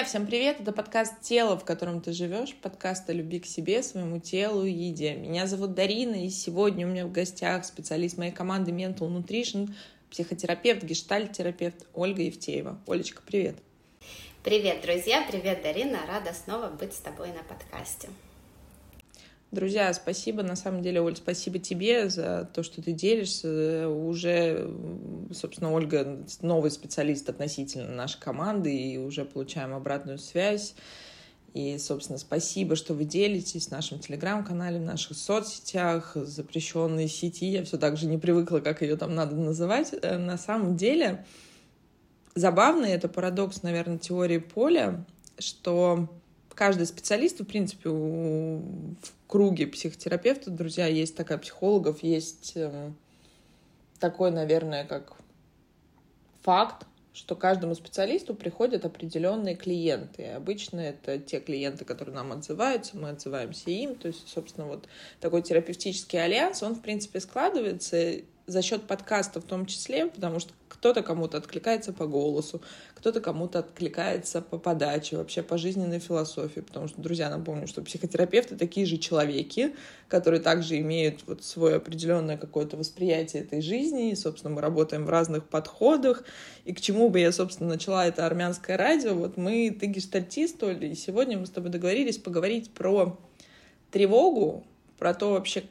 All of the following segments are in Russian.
Друзья, всем привет! Это подкаст «Тело, в котором ты живешь», подкаст о любви к себе, своему телу и еде. Меня зовут Дарина, и сегодня у меня в гостях специалист моей команды Mental Nutrition, психотерапевт, гештальт-терапевт Ольга Евтеева. Олечка, привет! Привет, друзья! Привет, Дарина! Рада снова быть с тобой на подкасте. Друзья, спасибо, на самом деле, Оль, спасибо тебе за то, что ты делишься. Уже, собственно, Ольга новый специалист относительно нашей команды, и уже получаем обратную связь. И, собственно, спасибо, что вы делитесь в нашем телеграм-канале, в наших соцсетях, запрещенной сети. Я все так же не привыкла, как ее там надо называть. Э, на самом деле, забавно, это парадокс, наверное, теории поля, что каждый специалист, в принципе, в круге психотерапевтов, друзья, есть такая психологов, есть эм, такой, наверное, как факт, что каждому специалисту приходят определенные клиенты. Обычно это те клиенты, которые нам отзываются, мы отзываемся им. То есть, собственно, вот такой терапевтический альянс, он, в принципе, складывается за счет подкаста в том числе, потому что кто-то кому-то откликается по голосу, кто-то кому-то откликается по подаче, вообще по жизненной философии, потому что, друзья, напомню, что психотерапевты такие же человеки, которые также имеют вот свое определенное какое-то восприятие этой жизни, и, собственно, мы работаем в разных подходах, и к чему бы я, собственно, начала это армянское радио, вот мы, ты гештальтист, Оля, и сегодня мы с тобой договорились поговорить про тревогу, про то вообще,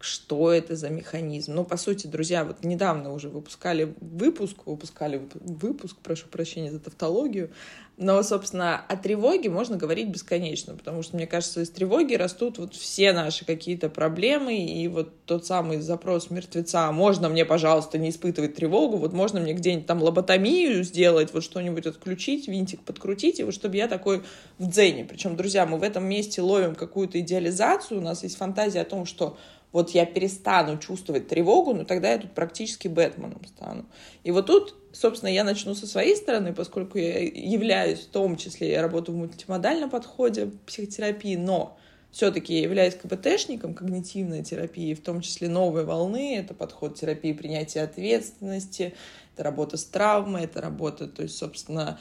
что это за механизм. Ну, по сути, друзья, вот недавно уже выпускали выпуск, выпускали выпуск, прошу прощения за тавтологию, но, собственно, о тревоге можно говорить бесконечно, потому что, мне кажется, из тревоги растут вот все наши какие-то проблемы, и вот тот самый запрос мертвеца, можно мне, пожалуйста, не испытывать тревогу, вот можно мне где-нибудь там лоботомию сделать, вот что-нибудь отключить, винтик подкрутить, и вот чтобы я такой в дзене. Причем, друзья, мы в этом месте ловим какую-то идеализацию, у нас есть фантазия о том, что вот я перестану чувствовать тревогу, ну тогда я тут практически Бэтменом стану. И вот тут, собственно, я начну со своей стороны, поскольку я являюсь, в том числе, я работаю в мультимодальном подходе психотерапии, но все-таки я являюсь КБТшником когнитивной терапии, в том числе новой волны, это подход терапии принятия ответственности, это работа с травмой, это работа, то есть, собственно,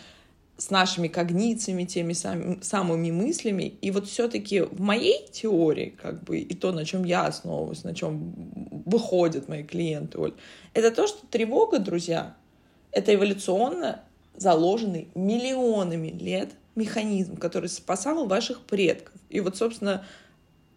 с нашими когнициями, теми сам, самыми мыслями. И вот все-таки в моей теории, как бы, и то, на чем я основываюсь, на чем выходят мои клиенты, Оль, это то, что тревога, друзья, это эволюционно заложенный миллионами лет механизм, который спасал ваших предков. И вот, собственно,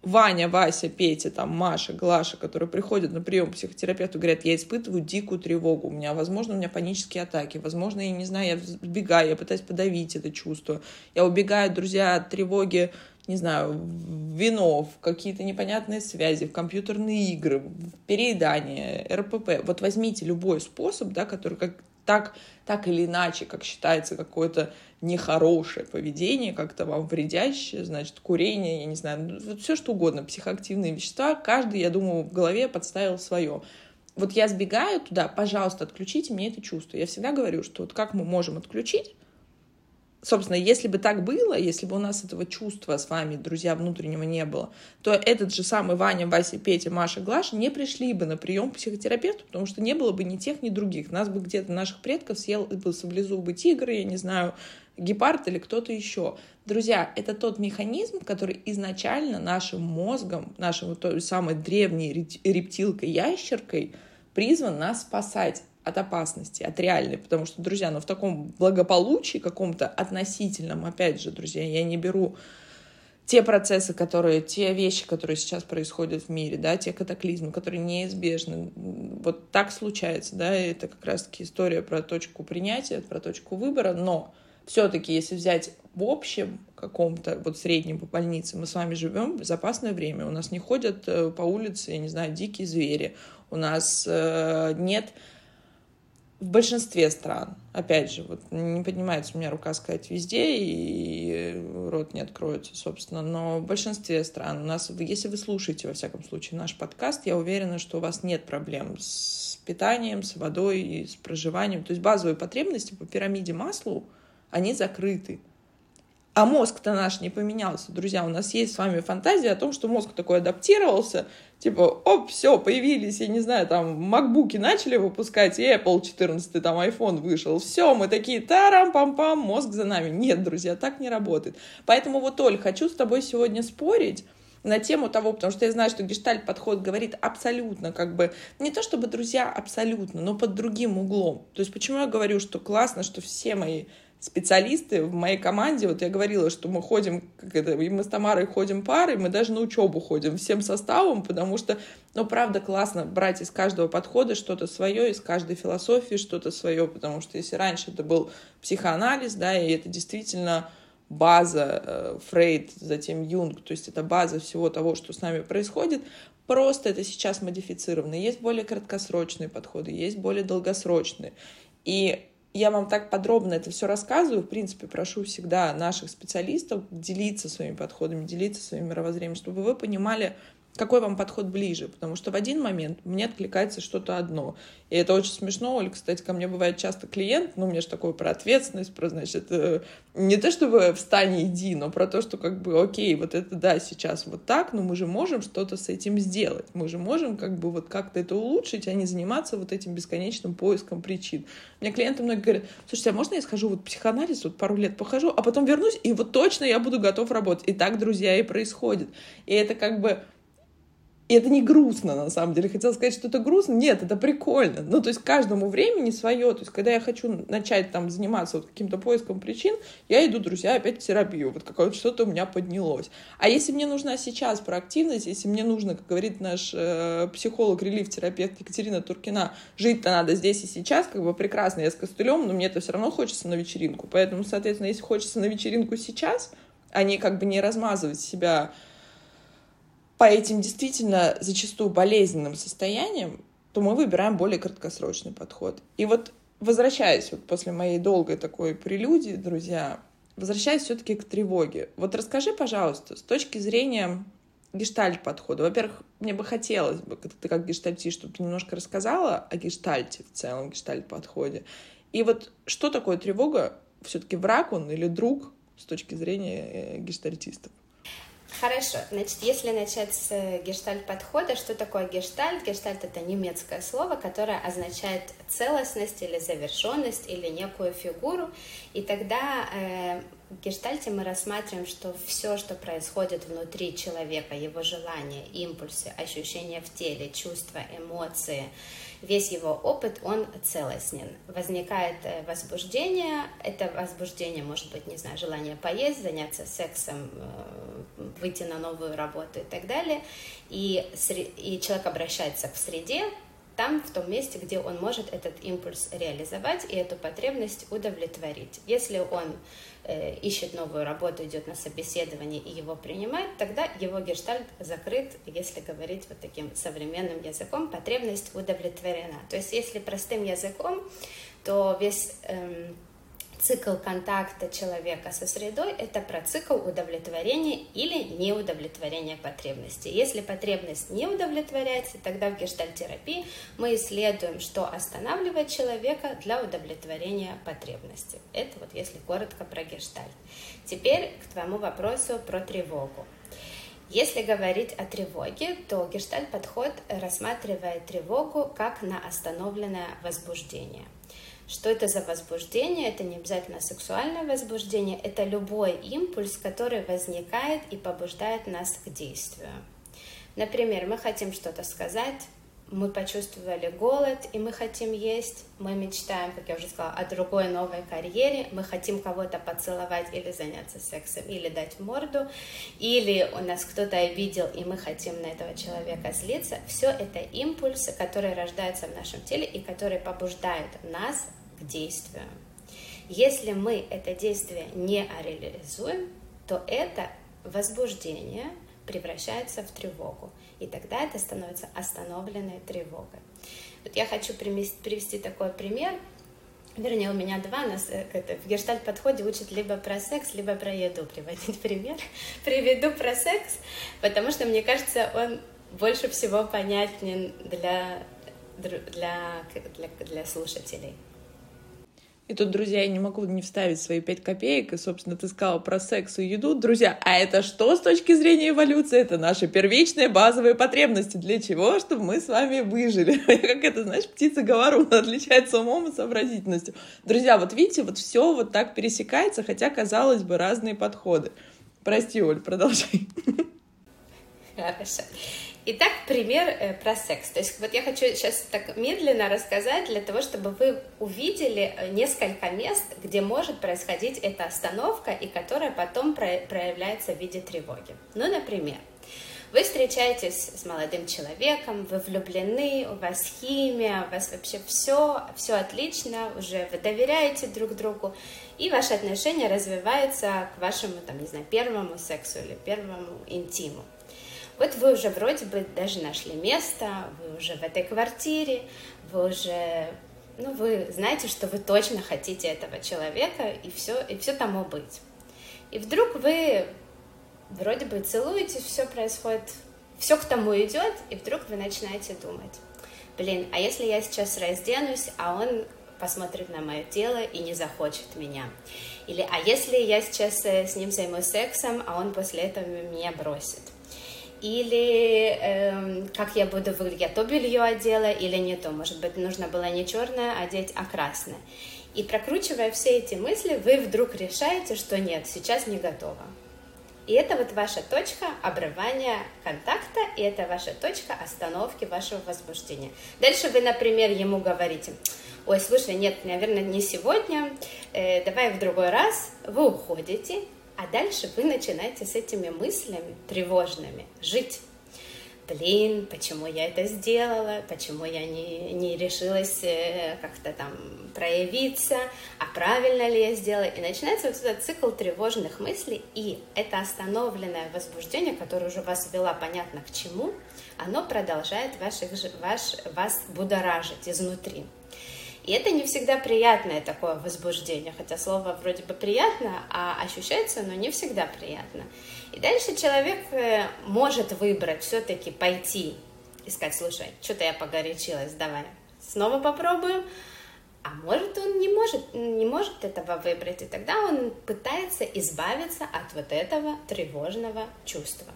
Ваня, Вася, Петя, там, Маша, Глаша, которые приходят на прием к психотерапевту, говорят, я испытываю дикую тревогу, у меня, возможно, у меня панические атаки, возможно, я не знаю, я сбегаю, я пытаюсь подавить это чувство, я убегаю, друзья, от тревоги, не знаю, в вино, в какие-то непонятные связи, в компьютерные игры, в переедание, РПП. Вот возьмите любой способ, да, который как так, так или иначе, как считается какое-то нехорошее поведение, как-то вам вредящее, значит, курение, я не знаю, ну, вот все что угодно, психоактивные вещества, каждый, я думаю, в голове подставил свое. Вот я сбегаю туда, пожалуйста, отключите мне это чувство. Я всегда говорю, что вот как мы можем отключить, собственно, если бы так было, если бы у нас этого чувства с вами, друзья, внутреннего не было, то этот же самый Ваня, Вася, Петя, Маша, Глаша не пришли бы на прием к психотерапевту, потому что не было бы ни тех, ни других. Нас бы где-то наших предков съел бы саблезубый тигр, я не знаю, гепард или кто-то еще. Друзья, это тот механизм, который изначально нашим мозгом, нашим той самой древней рептилкой-ящеркой призван нас спасать от опасности, от реальной, потому что, друзья, ну в таком благополучии каком-то относительном, опять же, друзья, я не беру те процессы, которые, те вещи, которые сейчас происходят в мире, да, те катаклизмы, которые неизбежны. Вот так случается, да, это как раз-таки история про точку принятия, про точку выбора, но все-таки, если взять в общем каком-то, вот среднем по больнице, мы с вами живем в безопасное время, у нас не ходят э, по улице, я не знаю, дикие звери, у нас э, нет в большинстве стран, опять же, вот не поднимается у меня рука сказать везде, и рот не откроется, собственно, но в большинстве стран у нас, если вы слушаете, во всяком случае, наш подкаст, я уверена, что у вас нет проблем с питанием, с водой и с проживанием. То есть базовые потребности по пирамиде Маслоу, они закрыты. А мозг-то наш не поменялся. Друзья, у нас есть с вами фантазия о том, что мозг такой адаптировался, типа, оп, все, появились, я не знаю, там, макбуки начали выпускать, и Apple 14, там, iPhone вышел, все, мы такие, тарам-пам-пам, мозг за нами. Нет, друзья, так не работает. Поэтому вот, Оль, хочу с тобой сегодня спорить, на тему того, потому что я знаю, что гештальт-подход говорит абсолютно, как бы, не то чтобы друзья абсолютно, но под другим углом. То есть почему я говорю, что классно, что все мои специалисты в моей команде, вот я говорила, что мы ходим, как это, и мы с Тамарой ходим парой, мы даже на учебу ходим всем составом, потому что, ну, правда, классно брать из каждого подхода что-то свое, из каждой философии что-то свое, потому что если раньше это был психоанализ, да, и это действительно база э, Фрейд, затем Юнг, то есть это база всего того, что с нами происходит, просто это сейчас модифицировано. Есть более краткосрочные подходы, есть более долгосрочные. И я вам так подробно это все рассказываю. В принципе, прошу всегда наших специалистов делиться своими подходами, делиться своим мировоззрением, чтобы вы понимали, какой вам подход ближе, потому что в один момент мне откликается что-то одно. И это очень смешно, Оль, кстати, ко мне бывает часто клиент, ну, мне же такое про ответственность, про, значит, э, не то чтобы встань и иди, но про то, что как бы, окей, вот это да, сейчас вот так, но мы же можем что-то с этим сделать, мы же можем как бы вот как-то это улучшить, а не заниматься вот этим бесконечным поиском причин. Мне клиенты многие говорят, слушайте, а можно я схожу вот психоанализ, вот пару лет похожу, а потом вернусь, и вот точно я буду готов работать. И так, друзья, и происходит. И это как бы и это не грустно, на самом деле. Хотела сказать, что это грустно. Нет, это прикольно. Ну, то есть каждому времени свое. То есть когда я хочу начать там заниматься вот каким-то поиском причин, я иду, друзья, опять в терапию. Вот какое-то что-то у меня поднялось. А если мне нужна сейчас проактивность, если мне нужно, как говорит наш э, психолог, релиф-терапевт Екатерина Туркина, жить-то надо здесь и сейчас, как бы прекрасно, я с костылем, но мне это все равно хочется на вечеринку. Поэтому, соответственно, если хочется на вечеринку сейчас, а не как бы не размазывать себя по этим действительно зачастую болезненным состояниям, то мы выбираем более краткосрочный подход. И вот возвращаясь вот после моей долгой такой прелюдии, друзья, возвращаясь все-таки к тревоге. Вот расскажи, пожалуйста, с точки зрения гештальт-подхода. Во-первых, мне бы хотелось бы, ты как гештальтист, чтобы ты немножко рассказала о гештальте в целом, гештальт-подходе. И вот что такое тревога? Все-таки враг он или друг с точки зрения э, гештальтистов? Хорошо, значит, если начать с э, гештальт-подхода, что такое гештальт? Гештальт — это немецкое слово, которое означает целостность или завершенность или некую фигуру, и тогда э, в гештальте мы рассматриваем, что все, что происходит внутри человека, его желания, импульсы, ощущения в теле, чувства, эмоции, весь его опыт, он целостен. Возникает э, возбуждение, это возбуждение может быть, не знаю, желание поесть, заняться сексом, э, выйти на новую работу и так далее, и, и человек обращается к среде, там, в том месте, где он может этот импульс реализовать и эту потребность удовлетворить. Если он э, ищет новую работу, идет на собеседование и его принимает, тогда его гештальт закрыт, если говорить вот таким современным языком, потребность удовлетворена. То есть, если простым языком, то весь... Эм, цикл контакта человека со средой – это про цикл удовлетворения или неудовлетворения потребности. Если потребность не удовлетворяется, тогда в гештальтерапии мы исследуем, что останавливает человека для удовлетворения потребности. Это вот если коротко про гештальт. Теперь к твоему вопросу про тревогу. Если говорить о тревоге, то гештальт-подход рассматривает тревогу как на остановленное возбуждение – что это за возбуждение? Это не обязательно сексуальное возбуждение, это любой импульс, который возникает и побуждает нас к действию. Например, мы хотим что-то сказать, мы почувствовали голод, и мы хотим есть, мы мечтаем, как я уже сказала, о другой новой карьере, мы хотим кого-то поцеловать или заняться сексом, или дать морду, или у нас кто-то обидел, и мы хотим на этого человека злиться. Все это импульсы, которые рождаются в нашем теле и которые побуждают нас к действию. Если мы это действие не реализуем, то это возбуждение превращается в тревогу. И тогда это становится остановленной тревогой. Вот я хочу привести такой пример. Вернее, у меня два. Нас э, это, в гештальт-подходе учат либо про секс, либо про еду приводить пример. Приведу про секс, потому что, мне кажется, он больше всего понятен для, для, для, для слушателей. И тут, друзья, я не могу не вставить свои пять копеек. И, собственно, ты сказала про секс и еду. Друзья, а это что с точки зрения эволюции? Это наши первичные базовые потребности. Для чего? Чтобы мы с вами выжили. Как это, знаешь, птица говорун отличается умом и сообразительностью. Друзья, вот видите, вот все вот так пересекается, хотя, казалось бы, разные подходы. Прости, Оль, продолжай. Хорошо. Итак, пример э, про секс. То есть вот я хочу сейчас так медленно рассказать для того, чтобы вы увидели э, несколько мест, где может происходить эта остановка и которая потом проявляется в виде тревоги. Ну, например, вы встречаетесь с молодым человеком, вы влюблены, у вас химия, у вас вообще все, все отлично, уже вы доверяете друг другу, и ваши отношения развиваются к вашему, там, не знаю, первому сексу или первому интиму. Вот вы уже вроде бы даже нашли место, вы уже в этой квартире, вы уже, ну, вы знаете, что вы точно хотите этого человека, и все, и все тому быть. И вдруг вы вроде бы целуете, все происходит, все к тому идет, и вдруг вы начинаете думать, блин, а если я сейчас разденусь, а он посмотрит на мое тело и не захочет меня. Или, а если я сейчас э, с ним займусь сексом, а он после этого меня бросит или э, как я буду выглядеть, я то белье одела или не то, может быть, нужно было не черное одеть, а красное. И прокручивая все эти мысли, вы вдруг решаете, что нет, сейчас не готова. И это вот ваша точка обрывания контакта, и это ваша точка остановки вашего возбуждения. Дальше вы, например, ему говорите, ой, слушай, нет, наверное, не сегодня, э, давай в другой раз, вы уходите, а дальше вы начинаете с этими мыслями тревожными жить. Блин, почему я это сделала, почему я не, не решилась э, как-то там проявиться, а правильно ли я сделала. И начинается вот этот цикл тревожных мыслей, и это остановленное возбуждение, которое уже вас вела понятно к чему, оно продолжает ваших, ваш, вас будоражить изнутри. И это не всегда приятное такое возбуждение, хотя слово вроде бы приятно, а ощущается оно не всегда приятно. И дальше человек э, может выбрать все-таки пойти и сказать, слушай, что-то я погорячилась, давай снова попробуем. А может он не может, не может этого выбрать, и тогда он пытается избавиться от вот этого тревожного чувства.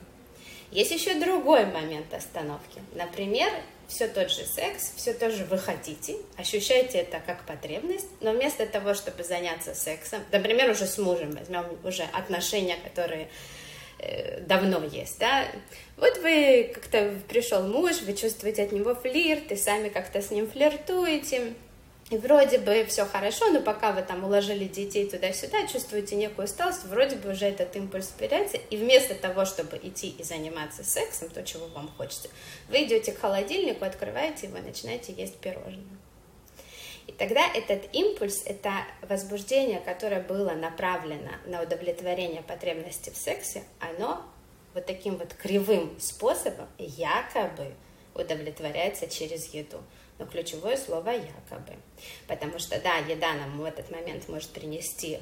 Есть еще другой момент остановки. Например, все тот же секс, все то же вы хотите, ощущаете это как потребность, но вместо того, чтобы заняться сексом, например, уже с мужем, возьмем уже отношения, которые э, давно есть, да, вот вы как-то пришел муж, вы чувствуете от него флирт, и сами как-то с ним флиртуете, и вроде бы все хорошо, но пока вы там уложили детей туда-сюда, чувствуете некую усталость, вроде бы уже этот импульс появляется, и вместо того, чтобы идти и заниматься сексом, то, чего вам хочется, вы идете к холодильнику, открываете его, начинаете есть пирожное. И тогда этот импульс, это возбуждение, которое было направлено на удовлетворение потребности в сексе, оно вот таким вот кривым способом якобы удовлетворяется через еду но ключевое слово якобы. Потому что, да, еда нам в этот момент может принести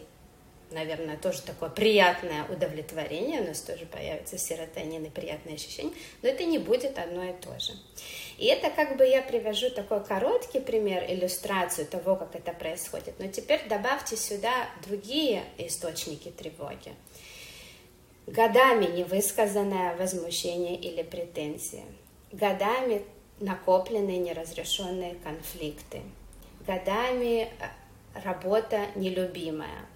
наверное, тоже такое приятное удовлетворение, у нас тоже появится серотонин и приятное ощущение, но это не будет одно и то же. И это как бы я привожу такой короткий пример, иллюстрацию того, как это происходит. Но теперь добавьте сюда другие источники тревоги. Годами невысказанное возмущение или претензия. Годами накопленные неразрешенные конфликты, годами э, работа нелюбимая,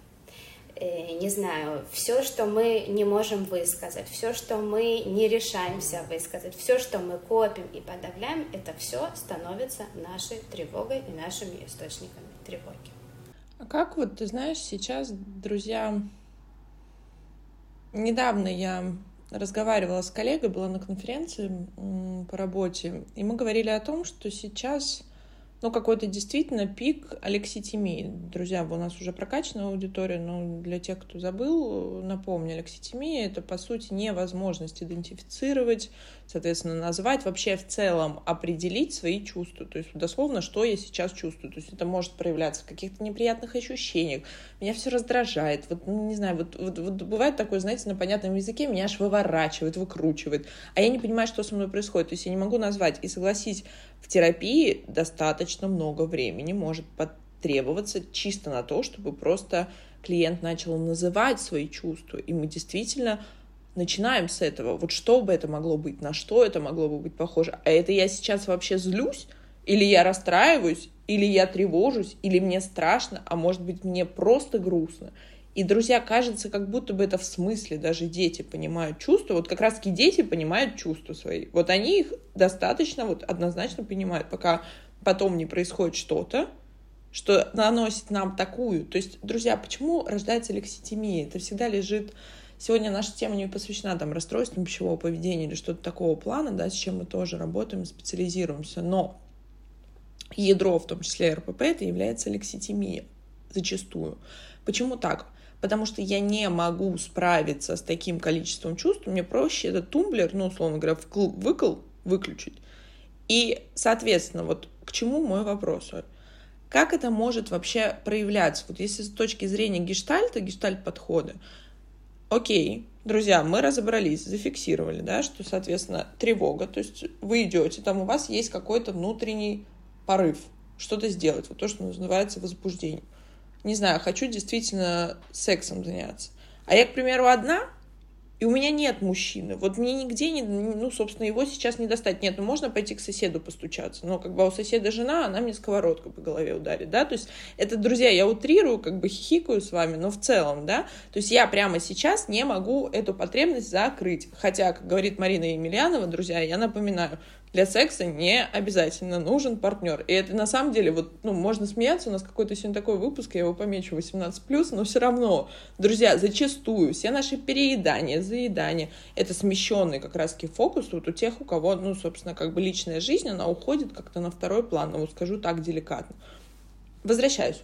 э, не знаю, все, что мы не можем высказать, все, что мы не решаемся высказать, все, что мы копим и подавляем, это все становится нашей тревогой и нашими источниками тревоги. А как вот, ты знаешь, сейчас, друзья, недавно я разговаривала с коллегой, была на конференции по работе, и мы говорили о том, что сейчас ну, какой-то действительно пик алекситимии. Друзья, у нас уже прокачана аудитория, но для тех, кто забыл, напомню, алекситимия — это, по сути, невозможность идентифицировать, соответственно, назвать, вообще в целом определить свои чувства. То есть, дословно, что я сейчас чувствую. То есть, это может проявляться в каких-то неприятных ощущениях. Меня все раздражает. Вот, ну, не знаю, вот, вот, вот бывает такое, знаете, на понятном языке меня аж выворачивает, выкручивает. А я не понимаю, что со мной происходит. То есть, я не могу назвать. И согласись, в терапии достаточно много времени может требоваться чисто на то, чтобы просто клиент начал называть свои чувства, и мы действительно начинаем с этого. Вот что бы это могло быть, на что это могло бы быть похоже. А это я сейчас вообще злюсь, или я расстраиваюсь, или я тревожусь, или мне страшно, а может быть мне просто грустно. И, друзья, кажется, как будто бы это в смысле, даже дети понимают чувства. Вот как раз-таки дети понимают чувства свои. Вот они их достаточно, вот однозначно понимают, пока потом не происходит что-то, что наносит нам такую. То есть, друзья, почему рождается лекситимия? Это всегда лежит Сегодня наша тема не посвящена там расстройствам пищевого поведения или что-то такого плана, да, с чем мы тоже работаем, специализируемся, но ядро, в том числе РПП, это является лекситимия зачастую. Почему так? Потому что я не могу справиться с таким количеством чувств, мне проще этот тумблер, ну, условно говоря, вкл, выкл выключить. И, соответственно, вот к чему мой вопрос? Как это может вообще проявляться? Вот если с точки зрения гештальта, гештальт-подхода, окей, друзья, мы разобрались, зафиксировали, да, что, соответственно, тревога, то есть вы идете, там у вас есть какой-то внутренний порыв, что-то сделать, вот то, что называется возбуждение. Не знаю, хочу действительно сексом заняться. А я, к примеру, одна, и у меня нет мужчины. Вот мне нигде не, ну, собственно, его сейчас не достать. Нет, ну можно пойти к соседу постучаться. Но как бы у соседа жена, она мне сковородку по голове ударит, да. То есть это, друзья, я утрирую, как бы хихикаю с вами, но в целом, да. То есть я прямо сейчас не могу эту потребность закрыть. Хотя, как говорит Марина Емельянова, друзья, я напоминаю, для секса не обязательно нужен партнер. И это на самом деле, вот, ну, можно смеяться, у нас какой-то сегодня такой выпуск, я его помечу 18+, но все равно, друзья, зачастую все наши переедания, заедания, это смещенный как раз-таки фокус вот у тех, у кого, ну, собственно, как бы личная жизнь, она уходит как-то на второй план, ну, вот скажу так деликатно. Возвращаюсь.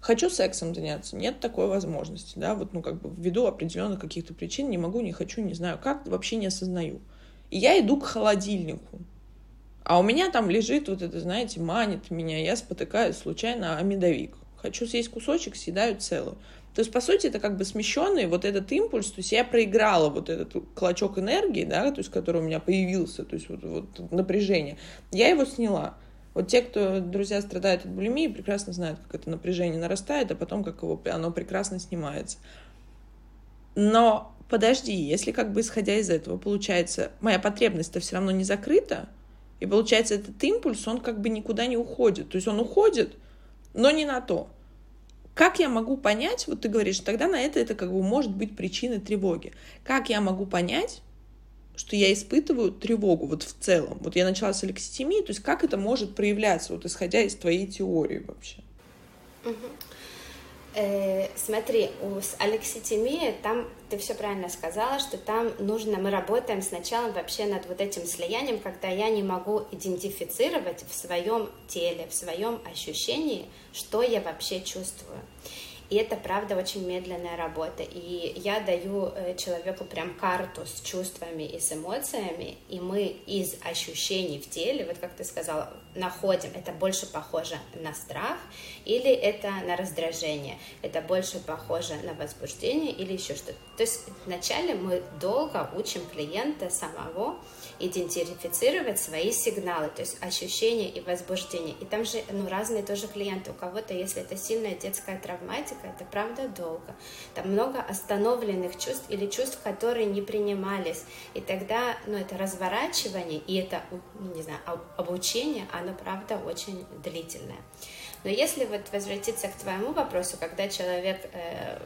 Хочу сексом заняться, нет такой возможности, да, вот, ну, как бы ввиду определенных каких-то причин не могу, не хочу, не знаю как, вообще не осознаю. И я иду к холодильнику. А у меня там лежит вот это, знаете, манит меня. Я спотыкаюсь случайно о медовик. Хочу съесть кусочек, съедаю целую. То есть, по сути, это как бы смещенный вот этот импульс, то есть я проиграла вот этот клочок энергии, да, то есть, который у меня появился, то есть вот, вот напряжение, я его сняла. Вот те, кто, друзья, страдают от булимии, прекрасно знают, как это напряжение нарастает, а потом как его, оно прекрасно снимается. Но подожди, если как бы исходя из этого, получается, моя потребность-то все равно не закрыта, и получается этот импульс, он как бы никуда не уходит. То есть он уходит, но не на то. Как я могу понять, вот ты говоришь, тогда на это это как бы может быть причиной тревоги. Как я могу понять, что я испытываю тревогу вот в целом? Вот я начала с алекситимии, то есть как это может проявляться, вот исходя из твоей теории вообще? Угу. Э, смотри, у, с алекситимией там ты все правильно сказала, что там нужно, мы работаем сначала вообще над вот этим слиянием, когда я не могу идентифицировать в своем теле, в своем ощущении, что я вообще чувствую. И это, правда, очень медленная работа. И я даю э, человеку прям карту с чувствами и с эмоциями, и мы из ощущений в теле, вот как ты сказала, находим, это больше похоже на страх или это на раздражение, это больше похоже на возбуждение или еще что-то. То есть вначале мы долго учим клиента самого идентифицировать свои сигналы, то есть ощущения и возбуждение. И там же ну, разные тоже клиенты. У кого-то, если это сильная детская травматика, это правда долго. Там много остановленных чувств или чувств, которые не принимались. И тогда ну, это разворачивание и это, ну, не знаю, обучение, оно правда очень длительное. Но если вот возвратиться к твоему вопросу, когда человек э,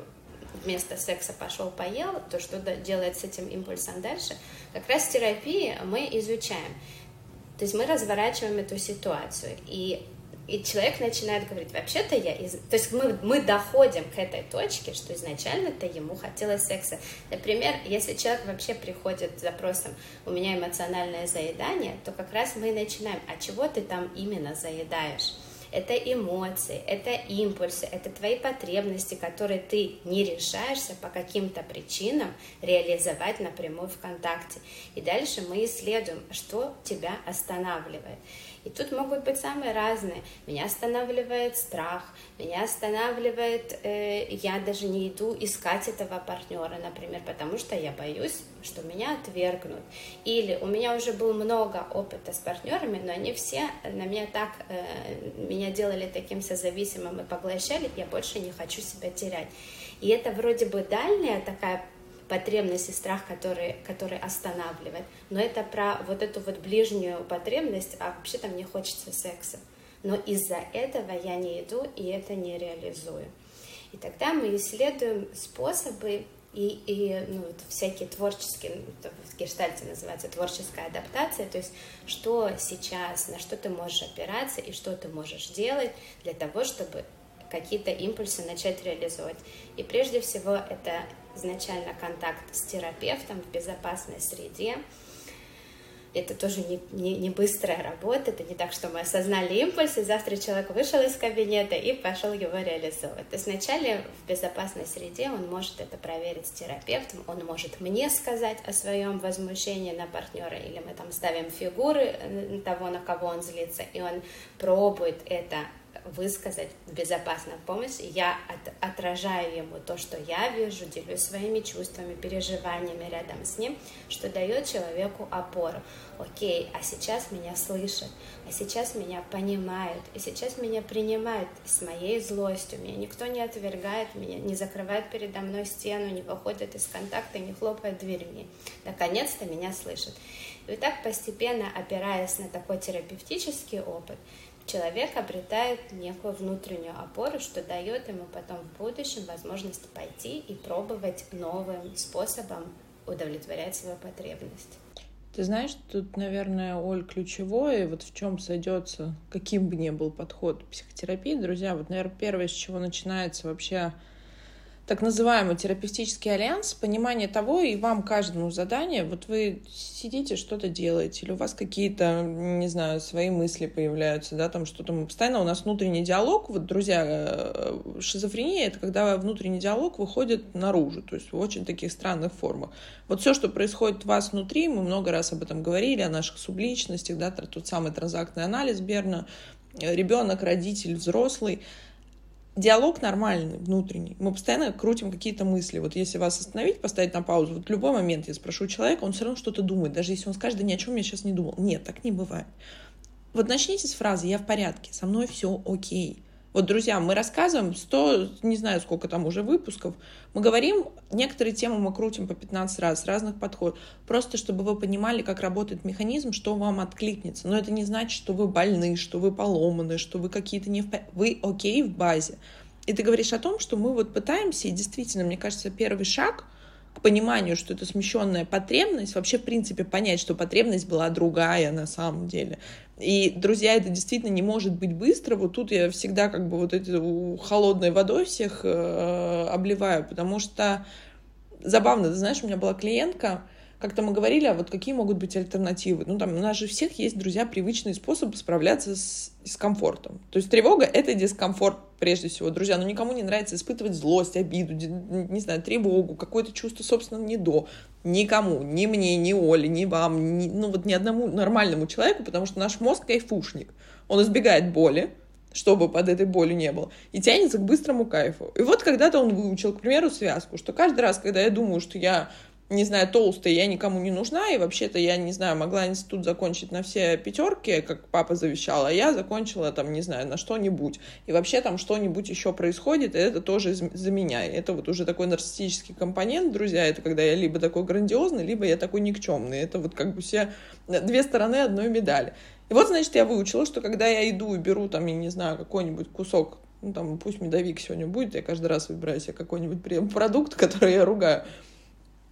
вместо секса пошел поел, то что делает с этим импульсом дальше, как раз в терапии мы изучаем. То есть мы разворачиваем эту ситуацию. И и человек начинает говорить, вообще-то я... Из... То есть мы, мы доходим к этой точке, что изначально-то ему хотелось секса. Например, если человек вообще приходит с запросом «у меня эмоциональное заедание», то как раз мы начинаем «а чего ты там именно заедаешь?» Это эмоции, это импульсы, это твои потребности, которые ты не решаешься по каким-то причинам реализовать напрямую в контакте. И дальше мы исследуем, что тебя останавливает. И тут могут быть самые разные. Меня останавливает страх, меня останавливает, э, я даже не иду искать этого партнера, например, потому что я боюсь, что меня отвергнут. Или у меня уже было много опыта с партнерами, но они все на меня так, э, меня делали таким созависимым и поглощали, я больше не хочу себя терять. И это вроде бы дальняя такая потребность и страх, который, который останавливает. Но это про вот эту вот ближнюю потребность, а вообще-то мне хочется секса. Но из-за этого я не иду и это не реализую. И тогда мы исследуем способы и, и ну, вот всякие творческие, в гештальте называется творческая адаптация, то есть что сейчас, на что ты можешь опираться и что ты можешь делать для того, чтобы какие-то импульсы начать реализовать. И прежде всего это изначально контакт с терапевтом в безопасной среде. Это тоже не, не, не быстрая работа, это не так, что мы осознали импульс, и завтра человек вышел из кабинета и пошел его реализовывать. То есть вначале в безопасной среде он может это проверить с терапевтом, он может мне сказать о своем возмущении на партнера, или мы там ставим фигуры э, того, на кого он злится, и он пробует это высказать безопасную помощь. Я от, отражаю ему то, что я вижу, делюсь своими чувствами, переживаниями рядом с ним, что дает человеку опору. Окей, а сейчас меня слышат, а сейчас меня понимают, и сейчас меня принимают с моей злостью. Меня никто не отвергает, меня не закрывает передо мной стену, не выходит из контакта, не хлопает дверьми. Наконец-то меня слышат. И так постепенно, опираясь на такой терапевтический опыт, человек обретает некую внутреннюю опору, что дает ему потом в будущем возможность пойти и пробовать новым способом удовлетворять свою потребность. Ты знаешь, тут, наверное, Оль, ключевое, вот в чем сойдется, каким бы ни был подход психотерапии, друзья, вот, наверное, первое, с чего начинается вообще так называемый терапевтический альянс, понимание того, и вам каждому задание, вот вы сидите, что-то делаете, или у вас какие-то, не знаю, свои мысли появляются, да, там что-то, постоянно у нас внутренний диалог, вот, друзья, э, шизофрения — это когда внутренний диалог выходит наружу, то есть в очень таких странных формах. Вот все, что происходит у вас внутри, мы много раз об этом говорили, о наших субличностях, да, тот самый транзактный анализ Берна, ребенок, родитель, взрослый — диалог нормальный, внутренний. Мы постоянно крутим какие-то мысли. Вот если вас остановить, поставить на паузу, вот в любой момент я спрошу человека, он все равно что-то думает, даже если он скажет, да ни о чем я сейчас не думал. Нет, так не бывает. Вот начните с фразы «я в порядке», «со мной все окей». Вот, друзья, мы рассказываем 100, не знаю, сколько там уже выпусков, мы говорим, некоторые темы мы крутим по 15 раз, разных подходов, просто чтобы вы понимали, как работает механизм, что вам откликнется. Но это не значит, что вы больны, что вы поломаны, что вы какие-то не в Вы окей в базе. И ты говоришь о том, что мы вот пытаемся, и действительно, мне кажется, первый шаг — пониманию, что это смещенная потребность, вообще, в принципе, понять, что потребность была другая на самом деле. И, друзья, это действительно не может быть быстро. Вот тут я всегда как бы вот эту холодной водой всех э, обливаю, потому что забавно, ты знаешь, у меня была клиентка, как-то мы говорили, а вот какие могут быть альтернативы? Ну, там, у нас же всех есть, друзья, привычные способы справляться с дискомфортом. То есть тревога — это дискомфорт прежде всего, друзья. Но никому не нравится испытывать злость, обиду, не знаю, тревогу, какое-то чувство, собственно, не до. Никому, ни мне, ни Оле, ни вам, ни, ну вот ни одному нормальному человеку, потому что наш мозг кайфушник. Он избегает боли, чтобы под этой болью не было, и тянется к быстрому кайфу. И вот когда-то он выучил, к примеру, связку, что каждый раз, когда я думаю, что я не знаю, толстая, я никому не нужна, и вообще-то я, не знаю, могла институт закончить на все пятерки, как папа завещал, а я закончила там, не знаю, на что-нибудь. И вообще там что-нибудь еще происходит, и это тоже за меня. И это вот уже такой нарциссический компонент, друзья, это когда я либо такой грандиозный, либо я такой никчемный. Это вот как бы все две стороны одной медали. И вот, значит, я выучила, что когда я иду и беру там, я не знаю, какой-нибудь кусок ну, там, пусть медовик сегодня будет, я каждый раз выбираю себе какой-нибудь продукт, который я ругаю,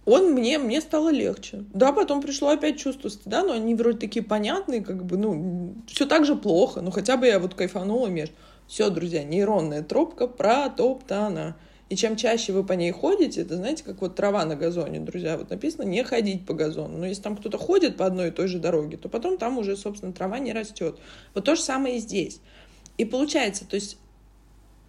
он мне, мне стало легче. Да, потом пришло опять чувство стыда, но они вроде такие понятные, как бы, ну, все так же плохо, но хотя бы я вот кайфанула между. Все, друзья, нейронная тропка протоптана. И чем чаще вы по ней ходите, это, знаете, как вот трава на газоне, друзья, вот написано не ходить по газону. Но если там кто-то ходит по одной и той же дороге, то потом там уже, собственно, трава не растет. Вот то же самое и здесь. И получается, то есть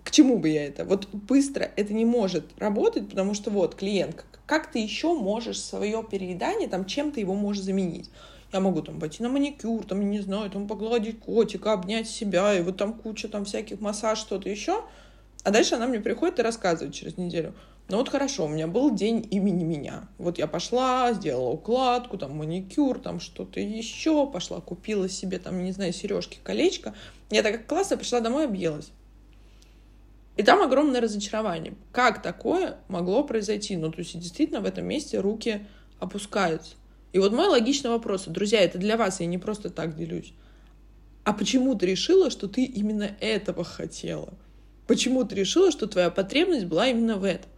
к чему бы я это? Вот быстро это не может работать, потому что вот клиент, как ты еще можешь свое переедание, там, чем ты его можешь заменить? Я могу там пойти на маникюр, там, не знаю, там погладить котика, обнять себя, и вот там куча там всяких массаж, что-то еще. А дальше она мне приходит и рассказывает через неделю. Ну вот хорошо, у меня был день имени меня. Вот я пошла, сделала укладку, там маникюр, там что-то еще, пошла, купила себе там, не знаю, сережки, колечко. Я так как классно пришла домой, объелась. И там огромное разочарование. Как такое могло произойти? Ну, то есть, действительно, в этом месте руки опускаются. И вот мой логичный вопрос, друзья, это для вас, я не просто так делюсь. А почему ты решила, что ты именно этого хотела? Почему ты решила, что твоя потребность была именно в этом?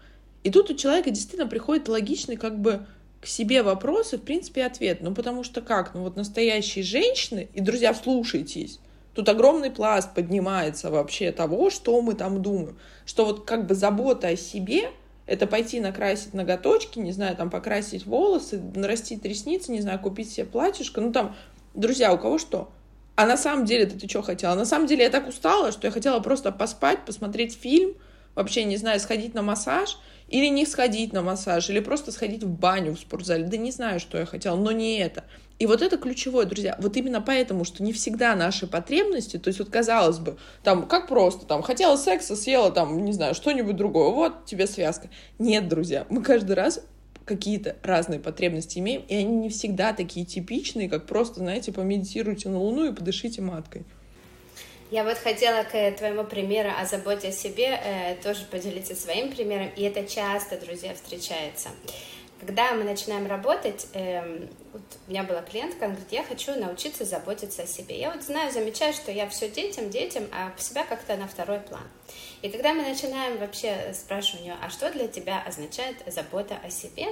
И тут у человека действительно приходит логичный как бы к себе вопрос и, в принципе, ответ. Ну, потому что как? Ну, вот настоящие женщины, и, друзья, слушайтесь, Тут огромный пласт поднимается вообще того, что мы там думаем. Что вот как бы забота о себе — это пойти накрасить ноготочки, не знаю, там покрасить волосы, нарастить ресницы, не знаю, купить себе платьишко. Ну там, друзья, у кого что? А на самом деле ты, ты что хотела? На самом деле я так устала, что я хотела просто поспать, посмотреть фильм, вообще, не знаю, сходить на массаж, или не сходить на массаж, или просто сходить в баню в спортзале. Да не знаю, что я хотела, но не это. И вот это ключевое, друзья. Вот именно поэтому, что не всегда наши потребности, то есть вот казалось бы, там, как просто, там, хотела секса, съела, там, не знаю, что-нибудь другое, вот тебе связка. Нет, друзья, мы каждый раз какие-то разные потребности имеем, и они не всегда такие типичные, как просто, знаете, помедитируйте на Луну и подышите маткой. Я вот хотела к твоему примеру о заботе о себе э, тоже поделиться своим примером, и это часто, друзья, встречается. Когда мы начинаем работать, э, вот у меня была клиентка, она говорит, я хочу научиться заботиться о себе. Я вот знаю, замечаю, что я все детям, детям, а себя как-то на второй план. И когда мы начинаем вообще спрашивать у нее, а что для тебя означает забота о себе,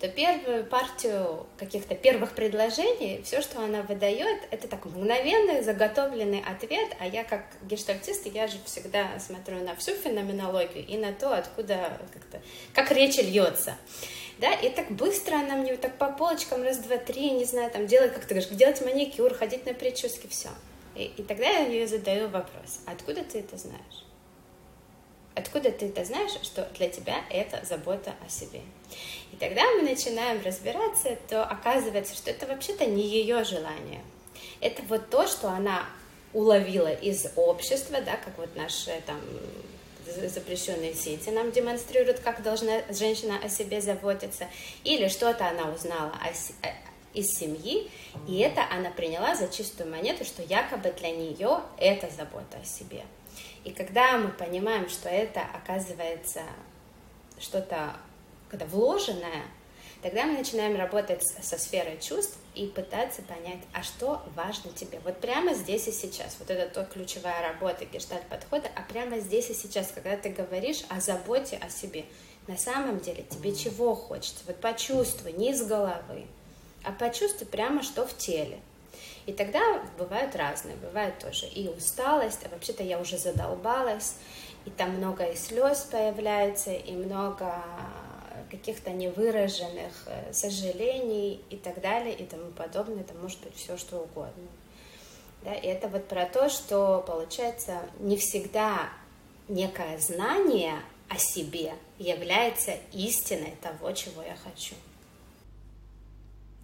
то первую партию каких-то первых предложений, все, что она выдает, это такой мгновенный заготовленный ответ, а я как гештальтист, я же всегда смотрю на всю феноменологию и на то, откуда как-то, как речь льется да, и так быстро она мне вот так по полочкам раз, два, три, не знаю, там делать, как ты говоришь, делать маникюр, ходить на прически, все. И, и тогда я ей задаю вопрос, откуда ты это знаешь? Откуда ты это знаешь, что для тебя это забота о себе? Тогда мы начинаем разбираться, то оказывается, что это вообще-то не ее желание. Это вот то, что она уловила из общества, да, как вот наши там запрещенные сети нам демонстрируют, как должна женщина о себе заботиться, или что-то она узнала о, э, из семьи, и это она приняла за чистую монету, что якобы для нее это забота о себе. И когда мы понимаем, что это оказывается что-то когда вложенное, тогда мы начинаем работать со сферой чувств и пытаться понять, а что важно тебе. Вот прямо здесь и сейчас. Вот это то ключевая работа гештальт подхода, а прямо здесь и сейчас, когда ты говоришь о заботе о себе, на самом деле тебе чего хочется? Вот почувствуй, не из головы, а почувствуй прямо, что в теле. И тогда бывают разные, бывает тоже и усталость, а вообще-то я уже задолбалась, и там много и слез появляется, и много каких-то невыраженных э, сожалений и так далее и тому подобное. Это может быть все что угодно. Да, и это вот про то, что получается не всегда некое знание о себе является истиной того, чего я хочу.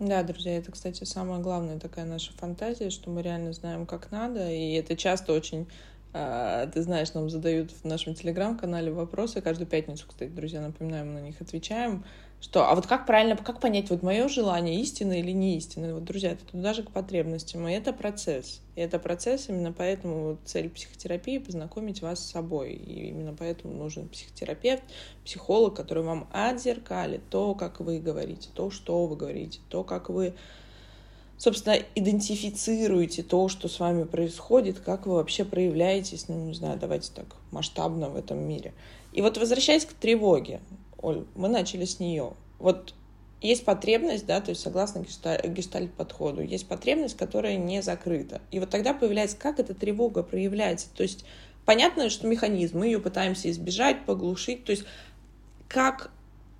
Да, друзья, это, кстати, самая главная такая наша фантазия, что мы реально знаем, как надо, и это часто очень ты знаешь, нам задают в нашем телеграм-канале вопросы. Каждую пятницу, кстати, друзья, напоминаем, на них отвечаем. Что, а вот как правильно, как понять, вот мое желание истинное или не истинное? Вот, друзья, это туда же к потребностям. И это процесс. И это процесс, именно поэтому цель психотерапии — познакомить вас с собой. И именно поэтому нужен психотерапевт, психолог, который вам отзеркалит то, как вы говорите, то, что вы говорите, то, как вы собственно, идентифицируете то, что с вами происходит, как вы вообще проявляетесь, ну, не знаю, давайте так, масштабно в этом мире. И вот возвращаясь к тревоге, Оль, мы начали с нее. Вот есть потребность, да, то есть согласно гештальт-подходу, есть потребность, которая не закрыта. И вот тогда появляется, как эта тревога проявляется. То есть понятно, что механизм, мы ее пытаемся избежать, поглушить, то есть как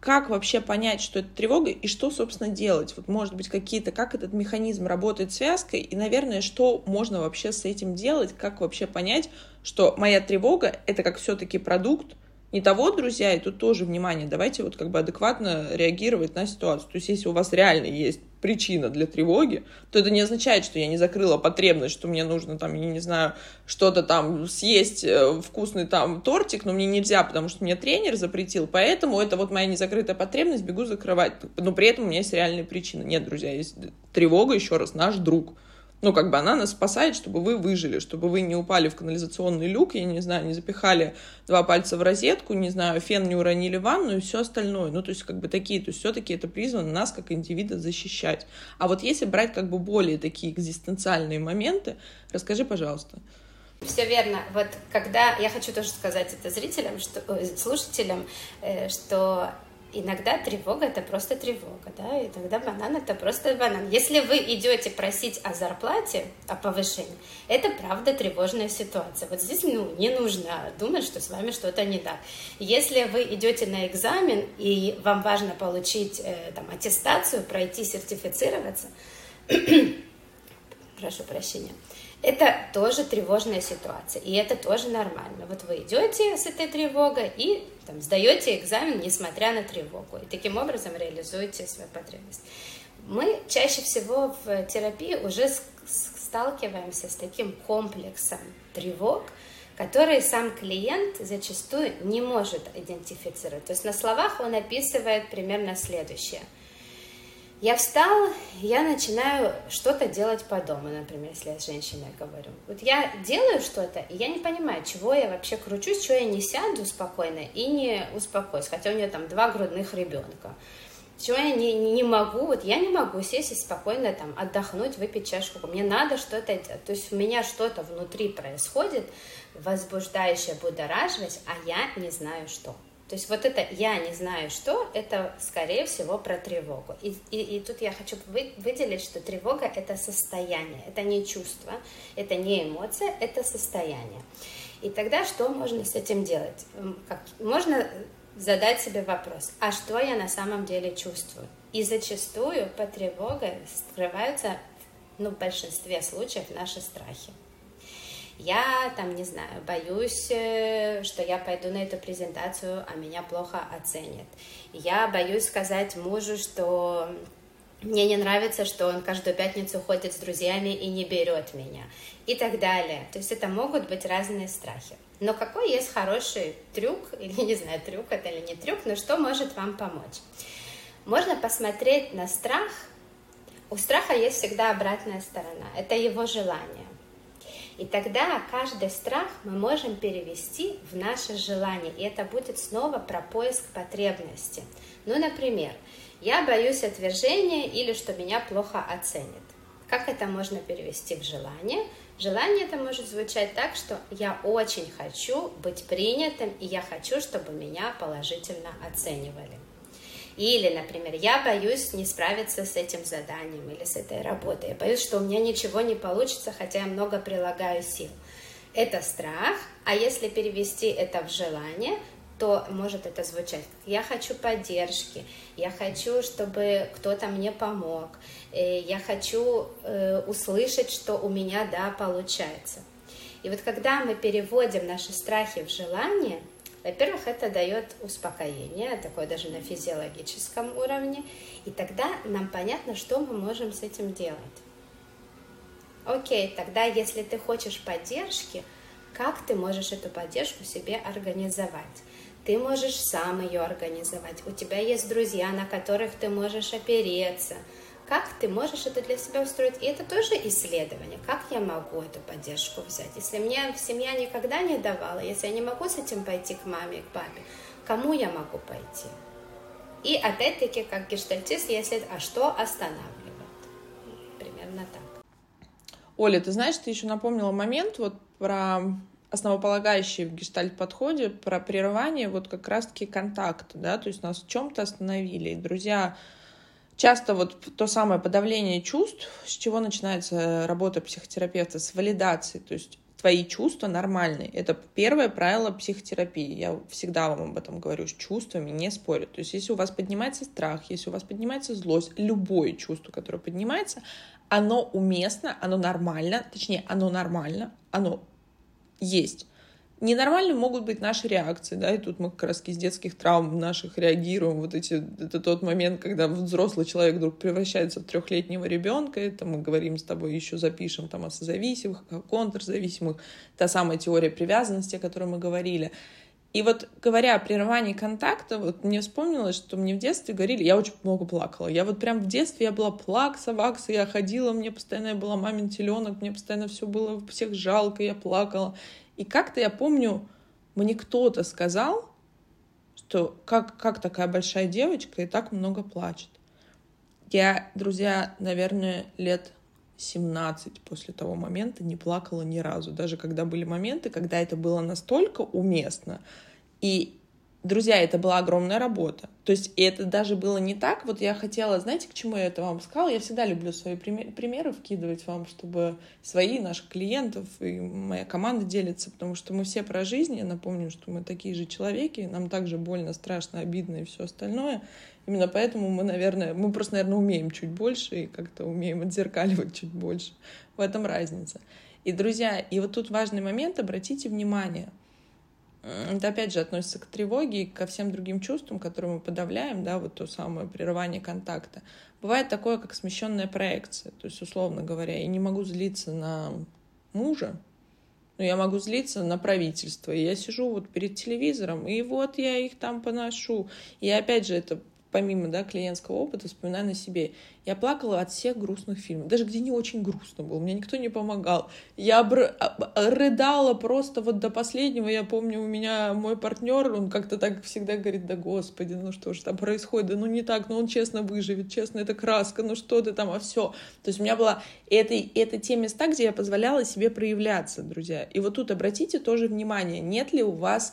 как вообще понять, что это тревога и что, собственно, делать? Вот, может быть, какие-то, как этот механизм работает связкой, и, наверное, что можно вообще с этим делать, как вообще понять, что моя тревога — это как все-таки продукт, не того, друзья, и тут тоже внимание, давайте вот как бы адекватно реагировать на ситуацию. То есть если у вас реально есть причина для тревоги, то это не означает, что я не закрыла потребность, что мне нужно там, я не знаю, что-то там съесть э, вкусный там тортик, но мне нельзя, потому что мне тренер запретил, поэтому это вот моя незакрытая потребность, бегу закрывать. Но при этом у меня есть реальная причина. Нет, друзья, есть тревога, еще раз, наш друг. Ну, как бы она нас спасает, чтобы вы выжили, чтобы вы не упали в канализационный люк, я не знаю, не запихали два пальца в розетку, не знаю, фен не уронили в ванну и все остальное. Ну, то есть, как бы такие, то есть, все-таки это призвано нас как индивида защищать. А вот если брать как бы более такие экзистенциальные моменты, расскажи, пожалуйста. Все верно. Вот когда я хочу тоже сказать это зрителям, что, э, слушателям, э, что иногда тревога это просто тревога, да, и тогда банан это просто банан. Если вы идете просить о зарплате, о повышении, это правда тревожная ситуация. Вот здесь ну, не нужно думать, что с вами что-то не так. Если вы идете на экзамен и вам важно получить э, там, аттестацию, пройти, сертифицироваться, прошу прощения, это тоже тревожная ситуация, и это тоже нормально. Вот вы идете с этой тревогой и там, сдаете экзамен, несмотря на тревогу, и таким образом реализуете свою потребность. Мы чаще всего в терапии уже сталкиваемся с таким комплексом тревог, которые сам клиент зачастую не может идентифицировать. То есть на словах он описывает примерно следующее – я встала, я начинаю что-то делать по дому, например, если я с женщиной говорю. Вот я делаю что-то, и я не понимаю, чего я вообще кручусь, чего я не сяду спокойно и не успокоюсь, хотя у нее там два грудных ребенка. Чего я не, не могу, вот я не могу сесть и спокойно там отдохнуть, выпить чашку. Мне надо что-то делать. То есть у меня что-то внутри происходит, возбуждающее, будораживать, а я не знаю что. То есть вот это «я не знаю что» — это, скорее всего, про тревогу. И, и, и тут я хочу вы, выделить, что тревога — это состояние, это не чувство, это не эмоция, это состояние. И тогда что можно с этим делать? Как, можно задать себе вопрос, а что я на самом деле чувствую? И зачастую по тревоге скрываются, ну, в большинстве случаев, наши страхи. Я там, не знаю, боюсь, э, что я пойду на эту презентацию, а меня плохо оценят. Я боюсь сказать мужу, что мне не нравится, что он каждую пятницу ходит с друзьями и не берет меня. И так далее. То есть это могут быть разные страхи. Но какой есть хороший трюк, или не знаю, трюк это или не трюк, но что может вам помочь? Можно посмотреть на страх. У страха есть всегда обратная сторона. Это его желание. И тогда каждый страх мы можем перевести в наше желание, и это будет снова про поиск потребности. Ну, например, я боюсь отвержения или что меня плохо оценят. Как это можно перевести в желание? Желание это может звучать так, что я очень хочу быть принятым, и я хочу, чтобы меня положительно оценивали. Или, например, я боюсь не справиться с этим заданием или с этой работой. Я боюсь, что у меня ничего не получится, хотя я много прилагаю сил. Это страх, а если перевести это в желание, то может это звучать я хочу поддержки, я хочу, чтобы кто-то мне помог, э, я хочу э, услышать, что у меня да получается. И вот когда мы переводим наши страхи в желание – во-первых, это дает успокоение, такое даже на физиологическом уровне, и тогда нам понятно, что мы можем с этим делать. Окей, тогда если ты хочешь поддержки, как ты можешь эту поддержку себе организовать? Ты можешь сам ее организовать. У тебя есть друзья, на которых ты можешь опереться – как ты можешь это для себя устроить. И это тоже исследование, как я могу эту поддержку взять. Если мне семья никогда не давала, если я не могу с этим пойти к маме, к папе, кому я могу пойти? И опять-таки, как гештальтист, если а что останавливает? Примерно так. Оля, ты знаешь, ты еще напомнила момент вот про основополагающий в гештальт-подходе, про прерывание вот как раз-таки контакта, да, то есть нас в чем-то остановили. Друзья часто вот то самое подавление чувств, с чего начинается работа психотерапевта, с валидации. То есть твои чувства нормальные. Это первое правило психотерапии. Я всегда вам об этом говорю. С чувствами не спорят. То есть если у вас поднимается страх, если у вас поднимается злость, любое чувство, которое поднимается, оно уместно, оно нормально, точнее, оно нормально, оно есть. Ненормальными могут быть наши реакции, да, и тут мы как раз из детских травм наших реагируем. Вот эти, это тот момент, когда взрослый человек вдруг превращается в трехлетнего ребенка, это мы говорим с тобой, еще запишем там о созависимых, о контрзависимых, та самая теория привязанности, о которой мы говорили. И вот говоря о прерывании контакта, вот мне вспомнилось, что мне в детстве говорили, я очень много плакала. Я вот прям в детстве я была плакса, вакса, я ходила, мне постоянно я была мамин теленок, мне постоянно все было всех жалко, я плакала. И как-то я помню, мне кто-то сказал, что как, как такая большая девочка и так много плачет. Я, друзья, наверное, лет 17 после того момента не плакала ни разу. Даже когда были моменты, когда это было настолько уместно. И Друзья, это была огромная работа. То есть и это даже было не так. Вот я хотела, знаете, к чему я это вам сказала? Я всегда люблю свои примеры вкидывать вам, чтобы свои, наших клиентов и моя команда делится, потому что мы все про жизнь. Я напомню, что мы такие же человеки, нам также больно, страшно, обидно и все остальное. Именно поэтому мы, наверное, мы просто, наверное, умеем чуть больше и как-то умеем отзеркаливать чуть больше. В этом разница. И, друзья, и вот тут важный момент, обратите внимание — это опять же относится к тревоге и ко всем другим чувствам, которые мы подавляем, да, вот то самое прерывание контакта. Бывает такое, как смещенная проекция. То есть, условно говоря, я не могу злиться на мужа, но я могу злиться на правительство. И я сижу вот перед телевизором, и вот я их там поношу. И опять же, это помимо да, клиентского опыта, вспоминаю на себе. Я плакала от всех грустных фильмов, даже где не очень грустно было, мне никто не помогал. Я бр... Рыдала просто вот до последнего. Я помню, у меня мой партнер, он как-то так всегда говорит, да господи, ну что же там происходит, да ну не так, ну он честно выживет, честно, это краска, ну что ты там, а все. То есть у меня была это, это те места, где я позволяла себе проявляться, друзья. И вот тут обратите тоже внимание, нет ли у вас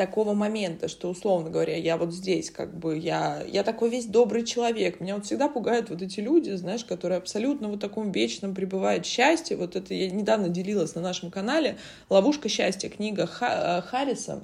такого момента, что, условно говоря, я вот здесь, как бы, я, я такой весь добрый человек. Меня вот всегда пугают вот эти люди, знаешь, которые абсолютно вот таком вечном пребывают счастье. Вот это я недавно делилась на нашем канале «Ловушка счастья», книга Ха э, Харриса,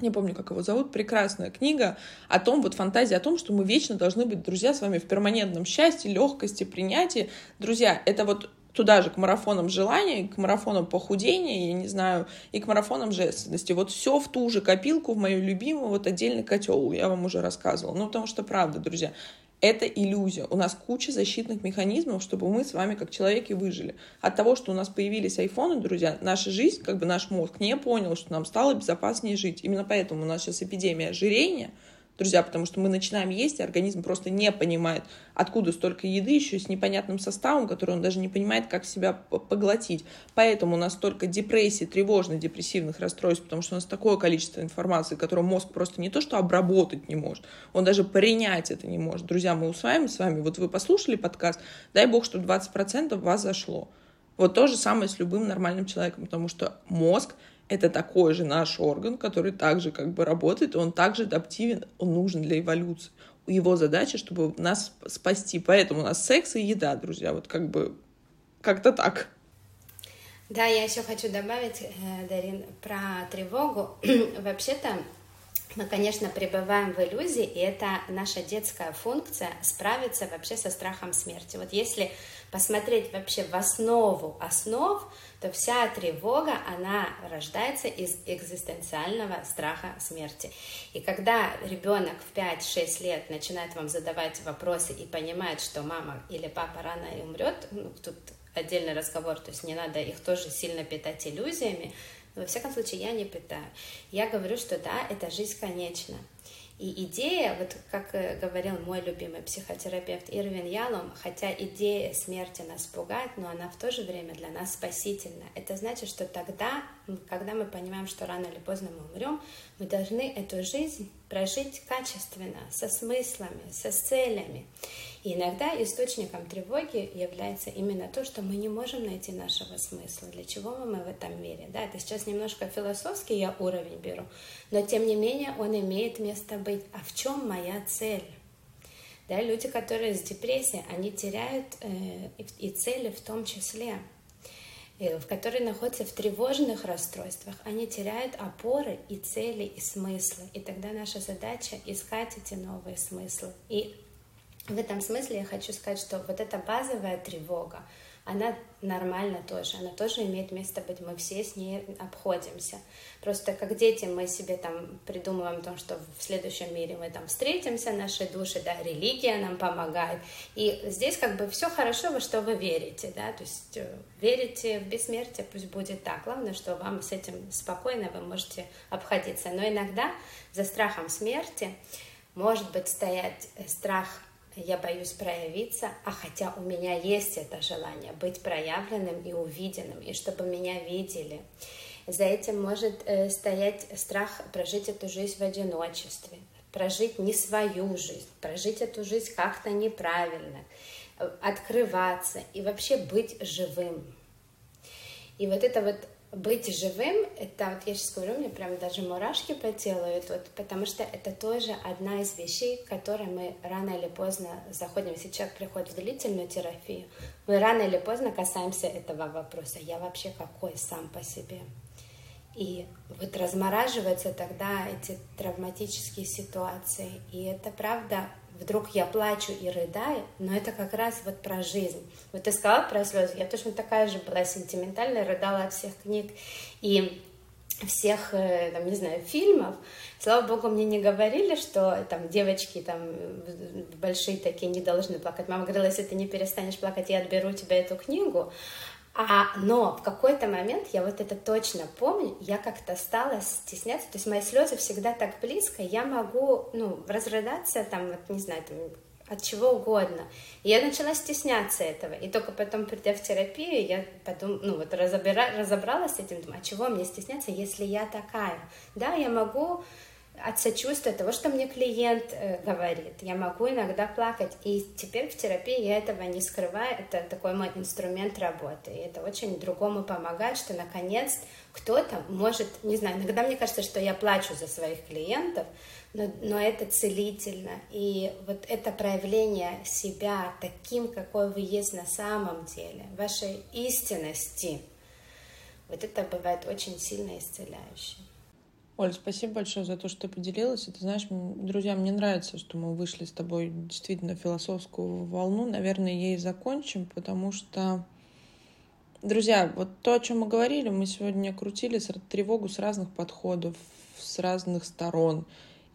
не помню, как его зовут, прекрасная книга о том, вот фантазия о том, что мы вечно должны быть, друзья, с вами в перманентном счастье, легкости, принятии. Друзья, это вот туда же, к марафонам желаний, к марафонам похудения, я не знаю, и к марафонам женственности. Вот все в ту же копилку, в мою любимую, вот отдельный котел, я вам уже рассказывала. Ну, потому что, правда, друзья, это иллюзия. У нас куча защитных механизмов, чтобы мы с вами как человеки выжили. От того, что у нас появились айфоны, друзья, наша жизнь, как бы наш мозг не понял, что нам стало безопаснее жить. Именно поэтому у нас сейчас эпидемия ожирения — друзья, потому что мы начинаем есть, и организм просто не понимает, откуда столько еды, еще с непонятным составом, который он даже не понимает, как себя поглотить. Поэтому у нас столько депрессий, тревожных, депрессивных расстройств, потому что у нас такое количество информации, которую мозг просто не то что обработать не может, он даже принять это не может. Друзья, мы усваиваем с вами, вот вы послушали подкаст, дай бог, что 20% вас зашло. Вот то же самое с любым нормальным человеком, потому что мозг это такой же наш орган, который также как бы работает, он также адаптивен, он нужен для эволюции. Его задача, чтобы нас спасти. Поэтому у нас секс и еда, друзья, вот как бы как-то так. Да, я еще хочу добавить, э, Дарин, про тревогу. Вообще-то мы, конечно, пребываем в иллюзии, и это наша детская функция справиться вообще со страхом смерти. Вот если посмотреть вообще в основу основ, то вся тревога, она рождается из экзистенциального страха смерти. И когда ребенок в 5-6 лет начинает вам задавать вопросы и понимает, что мама или папа рано и умрет, ну, тут отдельный разговор, то есть не надо их тоже сильно питать иллюзиями, но во всяком случае я не питаю. Я говорю, что да, эта жизнь конечна. И идея, вот как э, говорил мой любимый психотерапевт Ирвин Ялом, хотя идея смерти нас пугает, но она в то же время для нас спасительна. Это значит, что тогда, когда мы понимаем, что рано или поздно мы умрем, мы должны эту жизнь прожить качественно, со смыслами, со целями. И иногда источником тревоги является именно то, что мы не можем найти нашего смысла, для чего мы в этом мире. Да, это сейчас немножко философский я уровень беру, но тем не менее он имеет место быть. А в чем моя цель? Да, люди, которые с депрессией, они теряют э, и цели в том числе. в которые находятся в тревожных расстройствах, они теряют опоры и цели, и смыслы. И тогда наша задача искать эти новые смыслы. И в этом смысле я хочу сказать, что вот эта базовая тревога, она нормально тоже, она тоже имеет место быть, мы все с ней обходимся. Просто как дети мы себе там придумываем то, что в следующем мире мы там встретимся, наши души, да, религия нам помогает. И здесь как бы все хорошо, во что вы верите, да, то есть э, верите в бессмертие, пусть будет так. Главное, что вам с этим спокойно вы можете обходиться. Но иногда за страхом смерти может быть стоять страх я боюсь проявиться, а хотя у меня есть это желание быть проявленным и увиденным, и чтобы меня видели. За этим может э, стоять страх прожить эту жизнь в одиночестве, прожить не свою жизнь, прожить эту жизнь как-то неправильно, э, открываться и вообще быть живым. И вот это вот быть живым, это вот я сейчас говорю, мне прям даже мурашки по телу идут, потому что это тоже одна из вещей, к мы рано или поздно заходим. Если человек приходит в длительную терапию, мы рано или поздно касаемся этого вопроса. Я вообще какой сам по себе? И вот размораживаются тогда эти травматические ситуации. И это правда вдруг я плачу и рыдаю, но это как раз вот про жизнь. Вот ты сказала про слезы, я точно такая же была сентиментальная, рыдала от всех книг и всех, э, там, не знаю, фильмов. Слава богу, мне не говорили, что там девочки там большие такие не должны плакать. Мама говорила, если ты не перестанешь плакать, я отберу у тебя эту книгу. А, но в какой-то момент, я вот это точно помню, я как-то стала стесняться, то есть мои слезы всегда так близко, я могу, ну, разрыдаться там, вот, не знаю, там, от чего угодно. И я начала стесняться этого. И только потом, придя в терапию, я потом, ну, вот разобра... разобралась с этим, думаю, а чего мне стесняться, если я такая? Да, я могу от сочувствия того, что мне клиент э, говорит. Я могу иногда плакать. И теперь в терапии я этого не скрываю. Это такой мой инструмент работы. И это очень другому помогает, что наконец кто-то может, не знаю, иногда мне кажется, что я плачу за своих клиентов, но, но это целительно. И вот это проявление себя таким, какой вы есть на самом деле, вашей истинности, вот это бывает очень сильно исцеляющее. Оль, спасибо большое за то, что ты поделилась. И ты знаешь, друзья, мне нравится, что мы вышли с тобой действительно философскую волну. Наверное, ей закончим, потому что, друзья, вот то, о чем мы говорили, мы сегодня крутили тревогу с разных подходов, с разных сторон.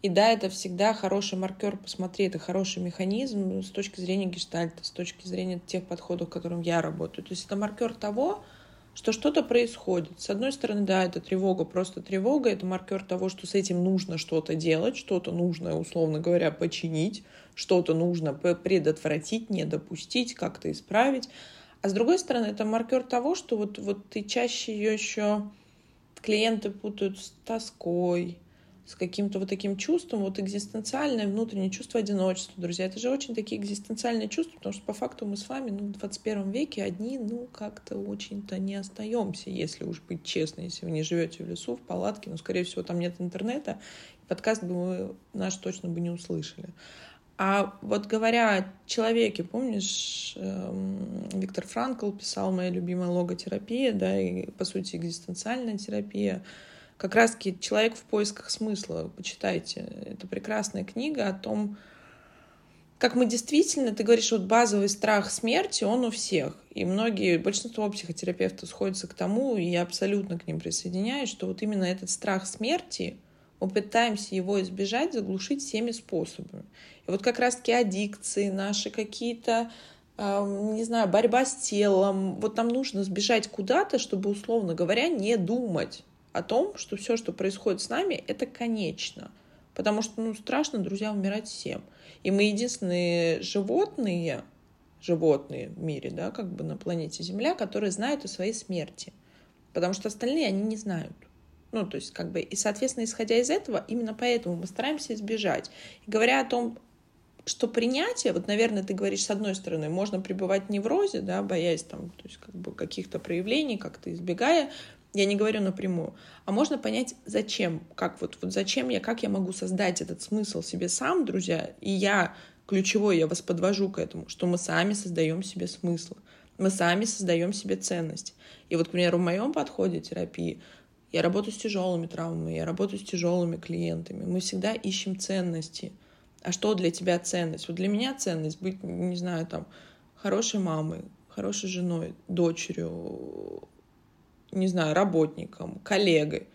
И да, это всегда хороший маркер, посмотри, это хороший механизм с точки зрения гештальта, с точки зрения тех подходов, которым я работаю. То есть это маркер того, что что-то происходит. С одной стороны, да, это тревога, просто тревога, это маркер того, что с этим нужно что-то делать, что-то нужно, условно говоря, починить, что-то нужно предотвратить, не допустить, как-то исправить. А с другой стороны, это маркер того, что вот, вот ты чаще ее еще клиенты путают с тоской, с каким-то вот таким чувством, вот экзистенциальное внутреннее чувство одиночества, друзья. Это же очень такие экзистенциальные чувства, потому что по факту мы с вами ну, в 21 веке одни, ну, как-то очень-то не остаемся, если уж быть честной, если вы не живете в лесу, в палатке, ну, скорее всего, там нет интернета, подкаст бы вы наш точно бы не услышали. А вот говоря о человеке, помнишь, эм, Виктор Франкл писал «Моя любимая логотерапия», да, и, по сути, экзистенциальная терапия — как раз-таки «Человек в поисках смысла». Почитайте. Это прекрасная книга о том, как мы действительно, ты говоришь, вот базовый страх смерти, он у всех. И многие, большинство психотерапевтов сходятся к тому, и я абсолютно к ним присоединяюсь, что вот именно этот страх смерти, мы пытаемся его избежать, заглушить всеми способами. И вот как раз-таки аддикции наши какие-то, э, не знаю, борьба с телом, вот нам нужно сбежать куда-то, чтобы, условно говоря, не думать о том, что все, что происходит с нами, это конечно. Потому что, ну, страшно, друзья, умирать всем. И мы единственные животные, животные в мире, да, как бы на планете Земля, которые знают о своей смерти. Потому что остальные, они не знают. Ну, то есть, как бы, и, соответственно, исходя из этого, именно поэтому мы стараемся избежать. И говоря о том, что принятие, вот, наверное, ты говоришь, с одной стороны, можно пребывать в неврозе, да, боясь там, то есть, как бы, каких-то проявлений, как-то избегая я не говорю напрямую. А можно понять, зачем, как вот, вот зачем я, как я могу создать этот смысл себе сам, друзья, и я, ключевой, я вас подвожу к этому, что мы сами создаем себе смысл. Мы сами создаем себе ценность. И вот, к примеру, в моем подходе терапии я работаю с тяжелыми травмами, я работаю с тяжелыми клиентами. Мы всегда ищем ценности. А что для тебя ценность? Вот для меня ценность быть, не знаю, там, хорошей мамой, хорошей женой, дочерью, не знаю, работником, коллегой,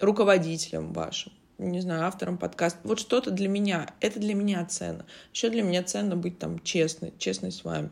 руководителем вашим, не знаю, автором подкаста. Вот что-то для меня. Это для меня ценно. Еще для меня ценно быть там честной, честной с вами.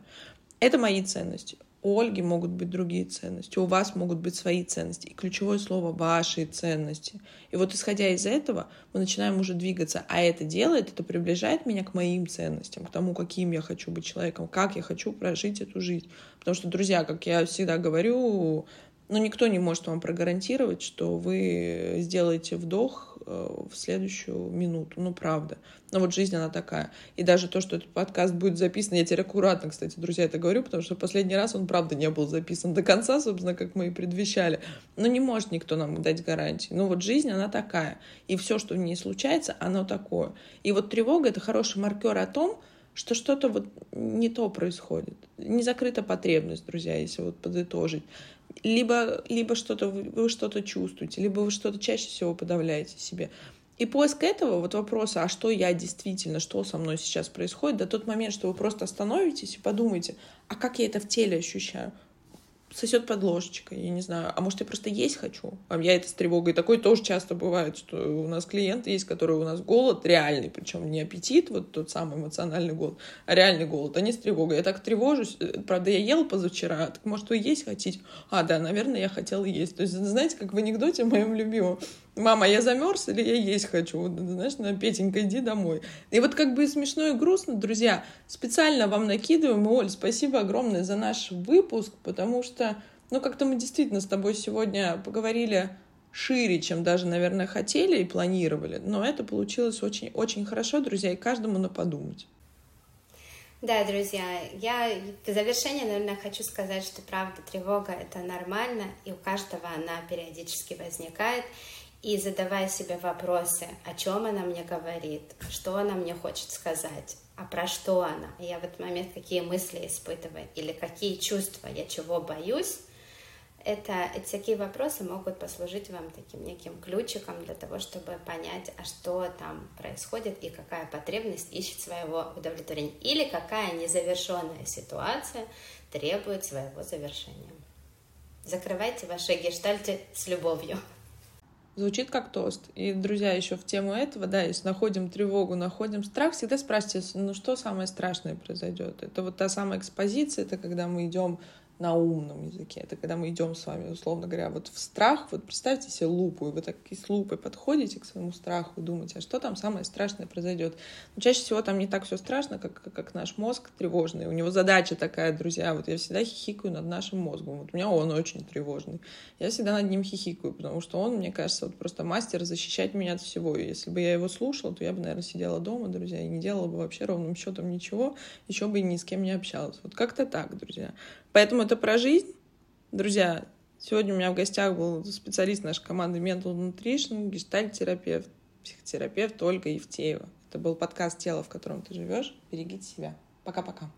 Это мои ценности. У Ольги могут быть другие ценности, у вас могут быть свои ценности. И ключевое слово — ваши ценности. И вот исходя из этого, мы начинаем уже двигаться. А это делает, это приближает меня к моим ценностям, к тому, каким я хочу быть человеком, как я хочу прожить эту жизнь. Потому что, друзья, как я всегда говорю, но никто не может вам прогарантировать, что вы сделаете вдох э, в следующую минуту. Ну, правда. Но вот жизнь, она такая. И даже то, что этот подкаст будет записан, я теперь аккуратно, кстати, друзья, это говорю, потому что последний раз он, правда, не был записан до конца, собственно, как мы и предвещали. Но не может никто нам дать гарантии. Ну, вот жизнь, она такая. И все, что в ней случается, оно такое. И вот тревога — это хороший маркер о том, что что-то вот не то происходит. Не закрыта потребность, друзья, если вот подытожить либо, либо что-то вы что-то чувствуете, либо вы что-то чаще всего подавляете себе. И поиск этого, вот вопроса, а что я действительно, что со мной сейчас происходит, до тот момент, что вы просто остановитесь и подумаете, а как я это в теле ощущаю? Сосет под ложечкой, я не знаю. А может, я просто есть хочу? А я это с тревогой. Такое тоже часто бывает, что у нас клиенты есть, которые у нас голод реальный, причем не аппетит, вот тот самый эмоциональный голод, а реальный голод, а не с тревогой. Я так тревожусь. Э, правда, я ел позавчера, так может, вы есть хотите? А, да, наверное, я хотела есть. То есть, знаете, как в анекдоте моем любимом мама, я замерз или я есть хочу? Знаешь, на Петенька, иди домой. И вот как бы смешно и грустно, друзья, специально вам накидываем. И, Оль, спасибо огромное за наш выпуск, потому что, ну, как-то мы действительно с тобой сегодня поговорили шире, чем даже, наверное, хотели и планировали. Но это получилось очень-очень хорошо, друзья, и каждому на подумать. Да, друзья, я в завершение, наверное, хочу сказать, что правда тревога это нормально, и у каждого она периодически возникает и задавая себе вопросы, о чем она мне говорит, что она мне хочет сказать, а про что она. Я в этот момент какие мысли испытываю или какие чувства, я чего боюсь. Это, эти такие вопросы могут послужить вам таким неким ключиком для того, чтобы понять, а что там происходит и какая потребность ищет своего удовлетворения. Или какая незавершенная ситуация требует своего завершения. Закрывайте ваши гештальты с любовью. Звучит как тост. И, друзья, еще в тему этого, да, если находим тревогу, находим страх, всегда спрашивайте, ну что самое страшное произойдет? Это вот та самая экспозиция, это когда мы идем на умном языке. Это когда мы идем с вами, условно говоря, вот в страх. Вот представьте себе лупу, и вы так с лупой подходите к своему страху и думаете, а что там самое страшное произойдет. Но чаще всего там не так все страшно, как, как наш мозг тревожный. У него задача такая, друзья, вот я всегда хихикаю над нашим мозгом. Вот у меня он очень тревожный. Я всегда над ним хихикаю, потому что он, мне кажется, вот просто мастер защищать меня от всего. И если бы я его слушала, то я бы, наверное, сидела дома, друзья, и не делала бы вообще ровным счетом ничего, еще бы и ни с кем не общалась. Вот как-то так, друзья. Поэтому это про жизнь. Друзья, сегодня у меня в гостях был специалист нашей команды Mental Nutrition, гештальт-терапевт, психотерапевт Ольга Евтеева. Это был подкаст «Тело, в котором ты живешь». Берегите себя. Пока-пока.